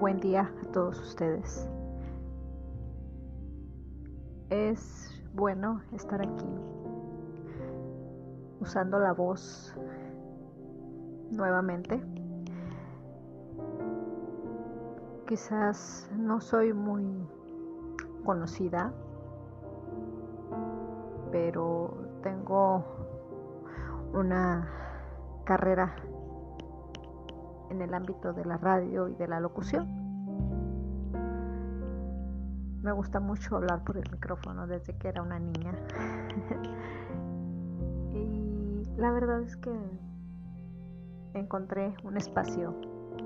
buen día a todos ustedes. Es bueno estar aquí usando la voz nuevamente. Quizás no soy muy conocida, pero tengo una carrera en el ámbito de la radio y de la locución. Me gusta mucho hablar por el micrófono desde que era una niña. y la verdad es que encontré un espacio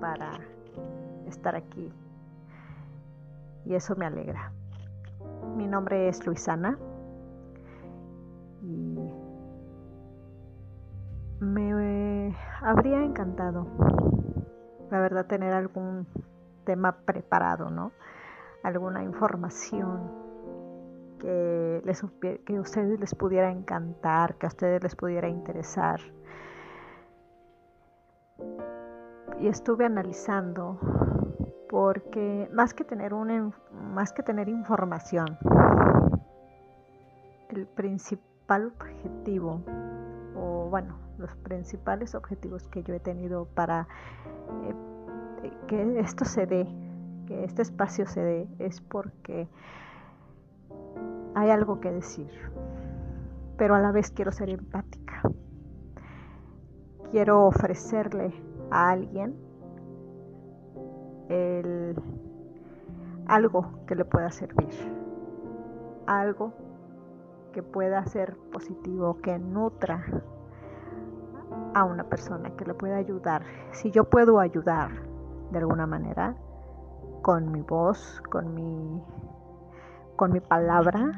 para estar aquí y eso me alegra. Mi nombre es Luisana y me habría encantado la verdad, tener algún tema preparado, ¿no? Alguna información que, les, que a ustedes les pudiera encantar, que a ustedes les pudiera interesar. Y estuve analizando porque más que tener una, más que tener información, el principal objetivo o bueno, los principales objetivos que yo he tenido para eh, que esto se dé, que este espacio se dé, es porque hay algo que decir, pero a la vez quiero ser empática. Quiero ofrecerle a alguien algo que le pueda servir, algo que pueda ser positivo, que nutra a una persona, que le pueda ayudar. Si yo puedo ayudar de alguna manera, con mi voz, con mi, con mi palabra,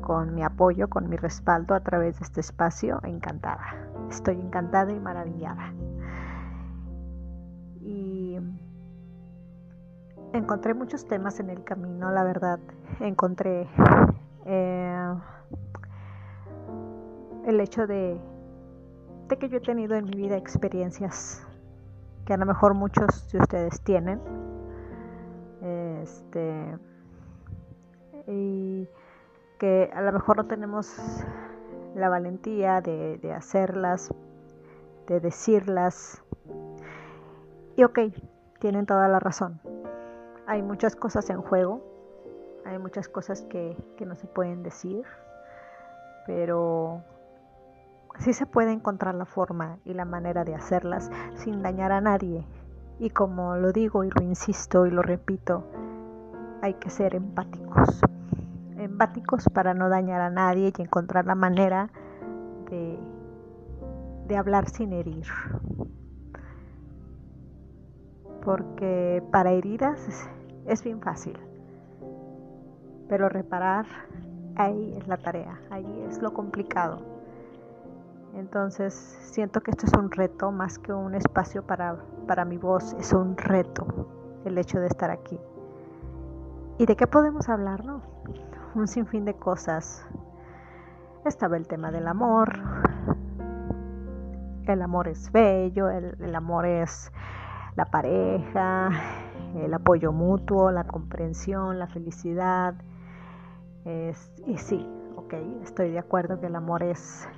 con mi apoyo, con mi respaldo a través de este espacio, encantada. Estoy encantada y maravillada. Y encontré muchos temas en el camino, la verdad. Encontré eh, el hecho de de que yo he tenido en mi vida experiencias que a lo mejor muchos de ustedes tienen. Este, y que a lo mejor no tenemos la valentía de, de hacerlas, de decirlas. Y ok, tienen toda la razón. Hay muchas cosas en juego, hay muchas cosas que, que no se pueden decir, pero sí se puede encontrar la forma y la manera de hacerlas sin dañar a nadie. Y como lo digo y lo insisto y lo repito, hay que ser empáticos. Empáticos para no dañar a nadie y encontrar la manera de, hablar sin herir. Porque para heridas es bien fácil. Pero reparar, ahí es la tarea, ahí es lo complicado entonces siento que esto es un reto más que un espacio para, para mi voz, es un reto el hecho de estar aquí. ¿Y de qué podemos hablar? No? Un sinfín de cosas. Estaba el tema del amor. El amor es bello, el, amor es la pareja, el apoyo mutuo, la comprensión, la felicidad. y sí, ok, estoy de acuerdo que el amor es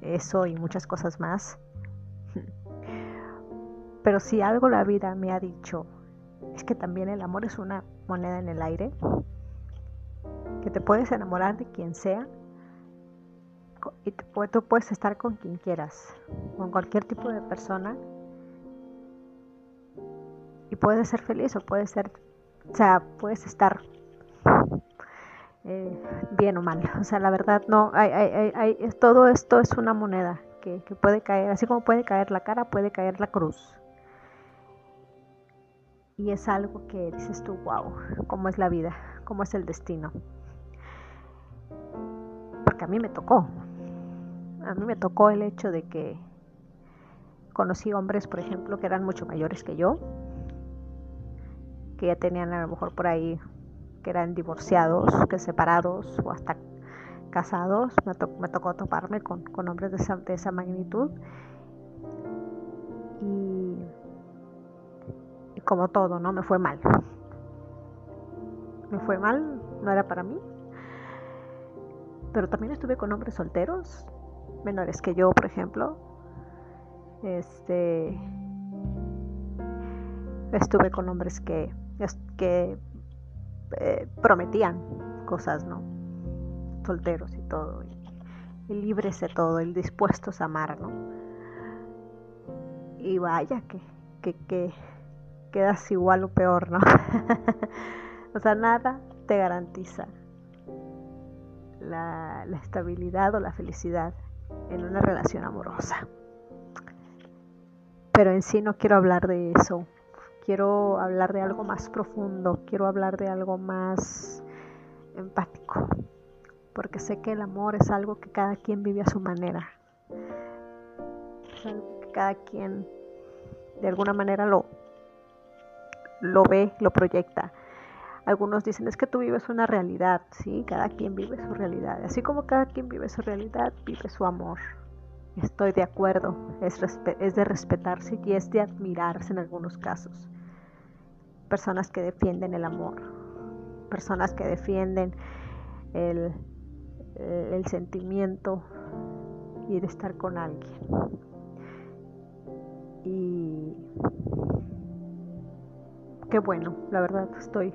eso y muchas cosas más. Pero si algo la vida me ha dicho es que también el amor es una moneda en el aire, que te puedes enamorar de quien sea y tú puedes estar con quien quieras, con cualquier tipo de persona y puedes ser feliz o puedes ser, o sea, puedes estar eh, bien o mal. O sea, la verdad no, hay, hay, hay, todo esto es una moneda que, que puede caer, así como puede caer la cara, puede caer la cruz. Y es algo que dices tú, wow, cómo es la vida, cómo es el destino. Porque a mí me tocó. A mí me tocó el hecho de que conocí hombres, por ejemplo, que eran mucho mayores que yo, que ya tenían a lo mejor por ahí que eran divorciados, que separados o hasta casados. Me, tocó toparme con, hombres de esa, magnitud. Y, como todo, ¿no? Me fue mal. Me fue mal, no era para mí. Pero también estuve con hombres solteros, menores que yo, por ejemplo. Este estuve con hombres que, que eh, prometían cosas, ¿no? Solteros y todo, y, libres de todo, y dispuestos a amar, ¿no? Y vaya que, que, que quedas igual o peor, ¿no? o sea, nada te garantiza la estabilidad o la felicidad en una relación amorosa. Pero en sí no quiero hablar de eso quiero hablar de algo más profundo, quiero hablar de algo más empático, porque sé que el amor es algo que cada quien vive a su manera, es algo que cada quien de alguna manera lo, lo ve, lo proyecta. Algunos dicen, es que tú vives una realidad, ¿sí? Cada quien vive su realidad. Así como cada quien vive su realidad, vive su amor. Estoy de acuerdo, es, es de respetarse y es de admirarse en algunos casos personas que defienden el amor, personas que defienden el, el sentimiento y de estar con alguien. Y qué bueno, la verdad estoy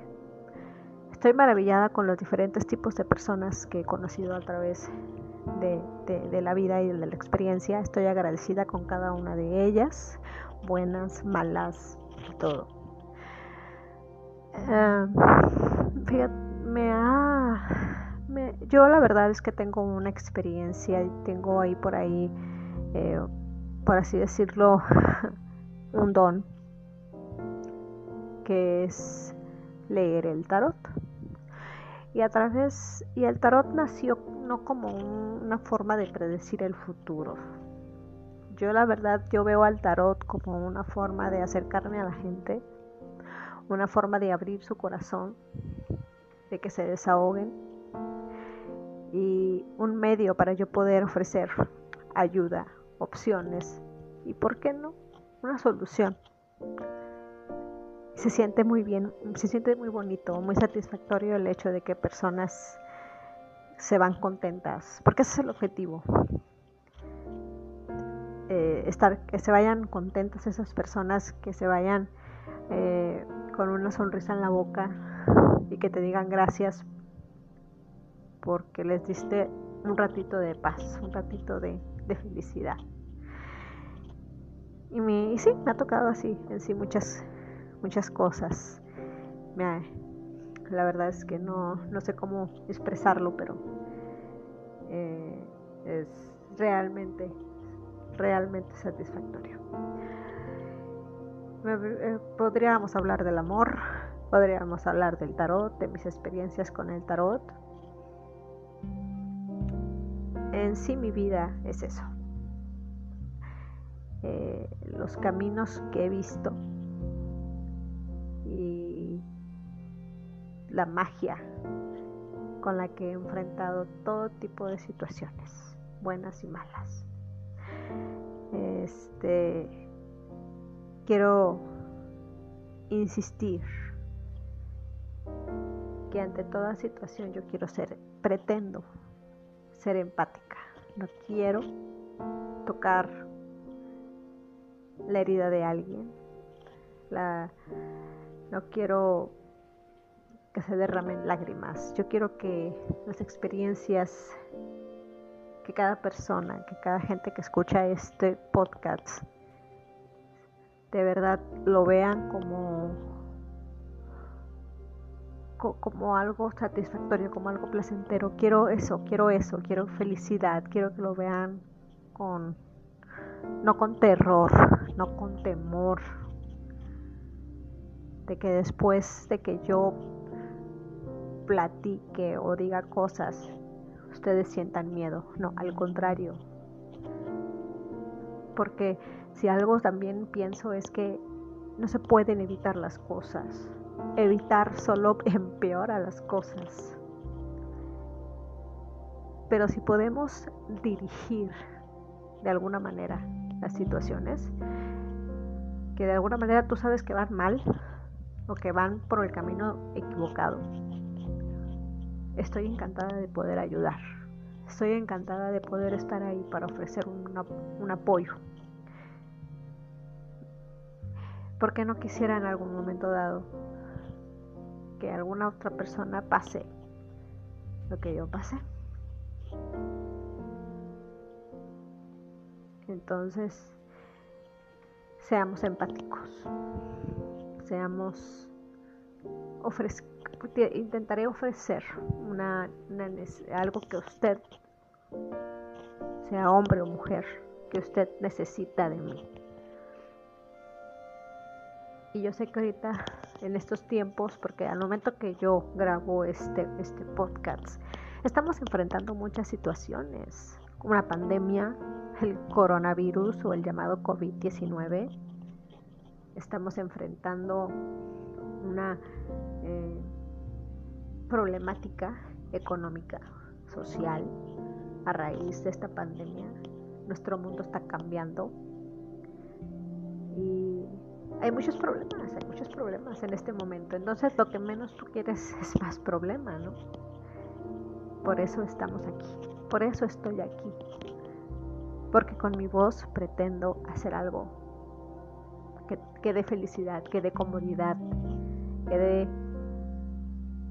estoy maravillada con los diferentes tipos de personas que he conocido a través de, de, la vida y de la experiencia. Estoy agradecida con cada una de ellas, buenas, malas, todo. Ha... yo la verdad es que tengo una experiencia y tengo ahí por ahí, eh, por así decirlo, un don, que es leer el tarot. Y a través, y el tarot nació no como una forma de predecir el futuro. Yo la verdad, yo veo al tarot como una forma de acercarme a la gente una forma de abrir su corazón, de que se desahoguen y un medio para yo poder ofrecer ayuda, opciones y, ¿por qué no?, una solución. Se siente muy bien, se siente muy bonito, muy satisfactorio el hecho de que personas se van contentas, porque ese es el objetivo. Eh, estar, que se vayan contentas esas personas, que se vayan eh, con una sonrisa en la boca y que te digan gracias porque les diste un ratito de paz, un ratito de, felicidad. Y, me, sí, me ha tocado así, en sí muchas, muchas cosas. la verdad es que no, no sé cómo expresarlo, pero eh, es realmente, realmente satisfactorio. Eh, podríamos hablar del amor, podríamos hablar del tarot, de mis experiencias con el tarot. En sí mi vida es eso. Eh, los caminos que he visto y la magia con la que he enfrentado todo tipo de situaciones, buenas y malas. Este quiero insistir que ante toda situación yo quiero ser, pretendo ser empática. No quiero tocar la herida de alguien. no quiero que se derramen lágrimas. Yo quiero que las experiencias que cada persona, que cada gente que escucha este podcast de verdad lo vean como, como algo satisfactorio, como algo placentero. Quiero eso, quiero eso, quiero felicidad, quiero que lo vean con, no con terror, no con temor, de que después de que yo platique o diga cosas, ustedes sientan miedo. No, al contrario. Porque si algo también pienso es que no se pueden evitar las cosas. Evitar solo empeora las cosas. Pero si podemos dirigir de alguna manera las situaciones, que de alguna manera tú sabes que van mal, o que van por el camino equivocado. Estoy encantada de poder ayudar. Estoy encantada de poder estar ahí para ofrecer un apoyo. Porque no quisiera en algún momento dado que alguna otra persona pase lo que yo pasé? Entonces, seamos empáticos, seamos, intentaré ofrecer algo que usted, sea hombre o mujer, que usted necesita de mí. Y yo sé que ahorita, en estos tiempos, porque al momento que yo grabo este, este podcast, estamos enfrentando muchas situaciones, una pandemia, el coronavirus o el llamado COVID-19. Estamos enfrentando una eh, problemática económica, social, a raíz de esta pandemia. Nuestro mundo está cambiando y hay muchos problemas, hay muchos problemas en este momento. Entonces lo que menos tú quieres es más problema, ¿no? Por eso estamos aquí, por eso estoy aquí, porque con mi voz pretendo hacer algo que, dé felicidad, que dé comodidad, que dé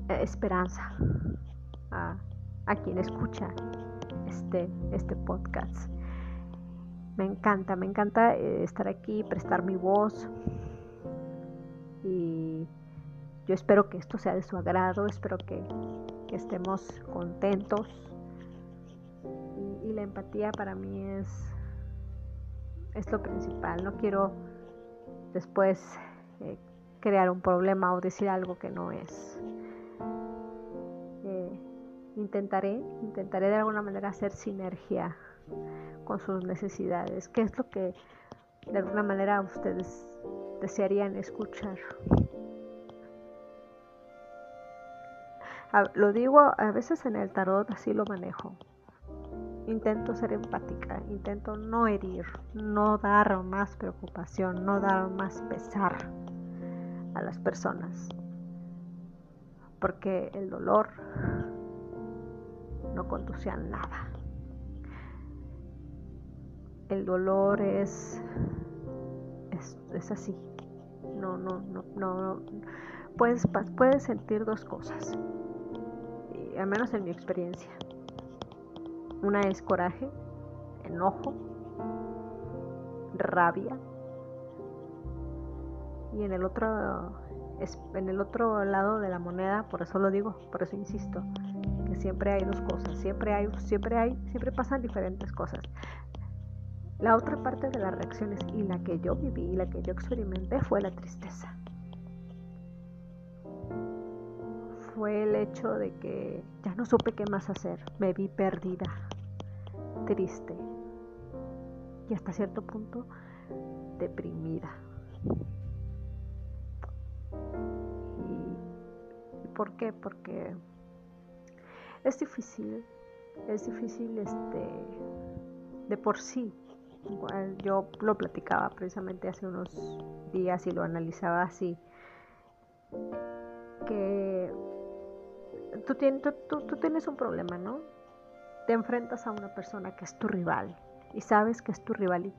eh, esperanza a, quien escucha este, este podcast. Me encanta, me encanta eh, estar aquí, prestar mi voz y yo espero que esto sea de su agrado, espero que, estemos contentos y, la empatía para mí es, es lo principal. No quiero después eh, crear un problema o decir algo que no es. Eh, intentaré, intentaré de alguna manera hacer sinergia con sus necesidades, qué es lo que de alguna manera ustedes desearían escuchar. lo digo a veces en el tarot, así lo manejo. Intento ser empática, intento no herir, no dar más preocupación, no dar más pesar a las personas. Porque el dolor no conduce a nada. El dolor es, es, así. No, no, no, no. Puedes, puedes sentir dos cosas al menos en mi experiencia. Una es coraje, enojo, rabia. Y en el otro en el otro lado de la moneda, por eso lo digo, por eso insisto, que siempre hay dos cosas, siempre hay siempre hay siempre pasan diferentes cosas. La otra parte de las reacciones y la que yo viví y la que yo experimenté fue la tristeza. fue el hecho de que ya no supe qué más hacer. Me vi perdida, triste y hasta cierto punto deprimida. ¿Y, por qué? Porque es difícil, es difícil este de por sí. Yo lo platicaba precisamente hace unos días y lo analizaba así que tú, tienes un problema, ¿no? Te enfrentas a una persona que es tu rival y sabes que es tu rival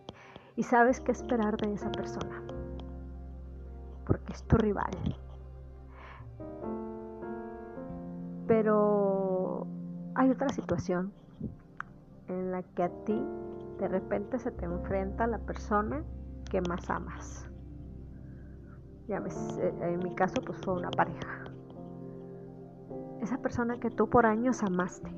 y, sabes qué esperar de esa persona, porque es tu rival. Pero hay otra situación en la que a ti de repente se te enfrenta la persona que más amas. Ya ves, eh, en mi caso pues fue una pareja esa persona que tú por años amaste,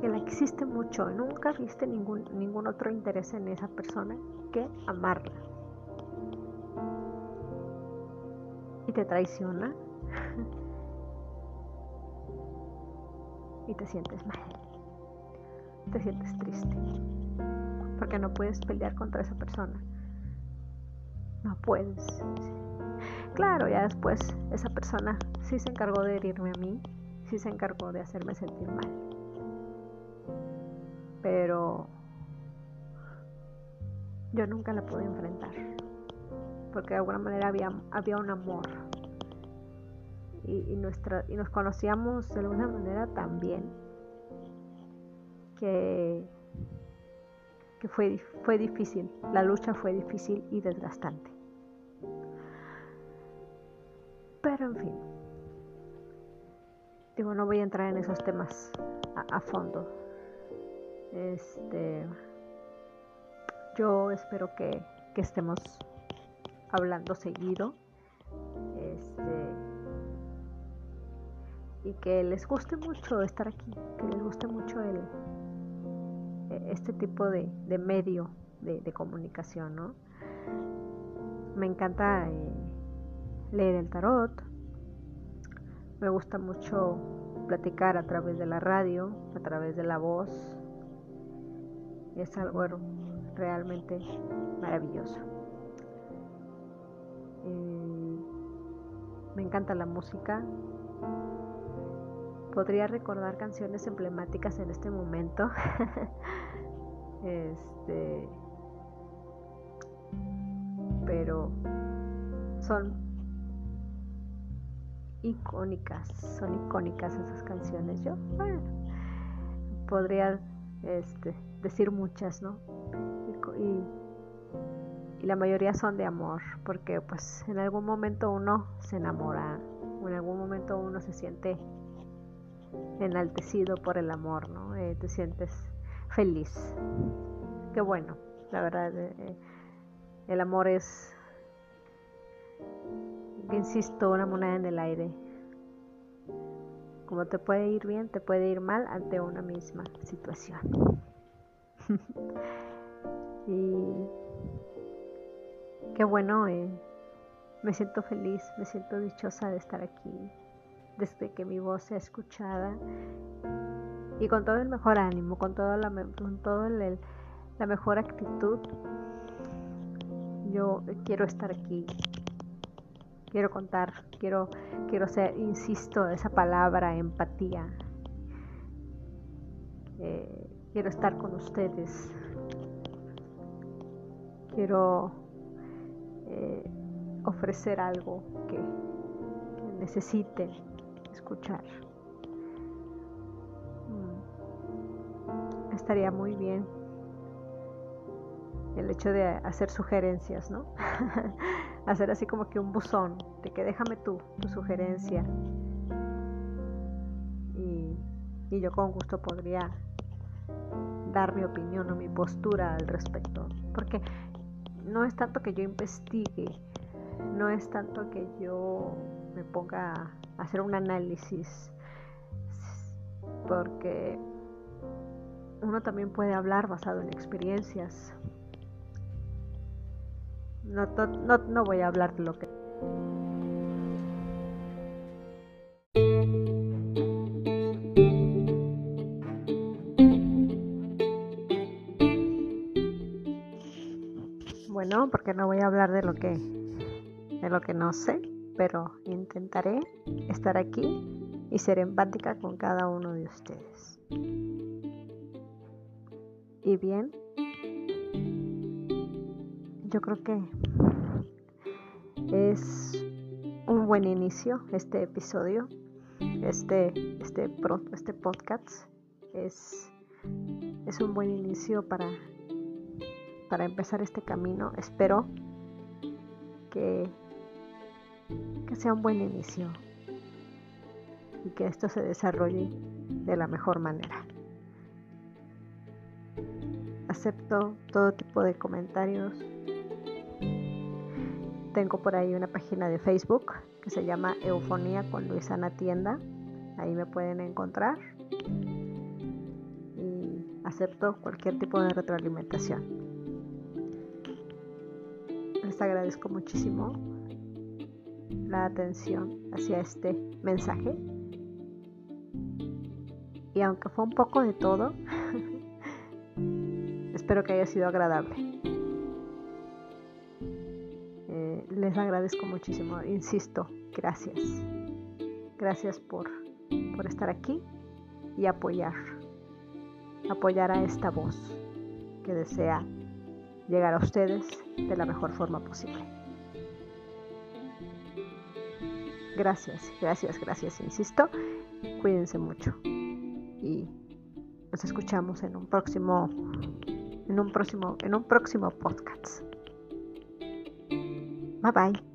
que la quisiste mucho y nunca viste ningún, ningún otro interés en esa persona que amarla. Y te traiciona y te sientes mal, te sientes triste, porque no puedes pelear contra esa persona. No puedes. Claro, ya después esa persona sí se encargó de herirme a mí, sí se encargó de hacerme sentir mal. Pero yo nunca la pude enfrentar, porque de alguna manera había, había un amor. Y, nuestra, y nos conocíamos de alguna manera también que, que fue, fue difícil, la lucha fue difícil y desgastante. Pero en fin, digo, no voy a entrar en esos temas a, fondo. Este, yo espero que, estemos hablando seguido. Este, y que les guste mucho estar aquí, que les guste mucho el, este tipo de, medio de, comunicación, ¿no? Me encanta eh, leer el tarot, me gusta mucho platicar a través de la radio, a través de la voz, es algo realmente maravilloso. Eh, me encanta la música. Podría recordar canciones emblemáticas en este momento. este, pero son icónicas, son icónicas esas canciones. Yo, podría este, decir muchas, ¿no? Y, la mayoría son de amor, porque pues en algún momento uno se enamora, o en algún momento uno se siente enaltecido por el amor, ¿no? Eh, te sientes feliz. Qué bueno, la verdad, eh, eh, el amor es, insisto, una moneda en el aire. Como te puede ir bien, te puede ir mal ante una misma situación. y qué bueno, me siento feliz, me siento dichosa de estar aquí, desde que mi voz sea escuchada y con todo el mejor ánimo, con todo la, con todo la mejor actitud. Yo quiero estar aquí, quiero contar, quiero, quiero ser, insisto, esa palabra, empatía. Eh, quiero estar con ustedes. Quiero eh, ofrecer algo que, necesiten escuchar. Mm. Estaría muy bien el hecho de hacer sugerencias, ¿no? hacer así como que un buzón de que déjame tú, tu sugerencia. Y, y yo con gusto podría dar mi opinión o mi postura al respecto. Porque no es tanto que yo investigue, no es tanto que yo me ponga a hacer un análisis, porque uno también puede hablar basado en experiencias, no, no, no voy a hablar de lo que... Bueno, porque no voy a hablar de lo que de lo que no sé, pero intentaré estar aquí y ser empática con cada uno de ustedes. Y bien, yo creo que es un buen inicio este episodio, este, este, este podcast. Es, es un buen inicio para, para empezar este camino. Espero que, que sea un buen inicio y que esto se desarrolle de la mejor manera. Acepto todo tipo de comentarios, tengo por ahí una página de Facebook que se llama Eufonía con Luisana Tienda. Ahí me pueden encontrar. Y acepto cualquier tipo de retroalimentación. Les agradezco muchísimo la atención hacia este mensaje. Y aunque fue un poco de todo, espero que haya sido agradable. les agradezco muchísimo. Insisto, gracias. Gracias por, por estar aquí y apoyar. Apoyar a esta voz que desea llegar a ustedes de la mejor forma posible. Gracias, gracias, gracias, insisto. Cuídense mucho. Y nos escuchamos en un próximo en un próximo en un próximo podcast. Bye bye.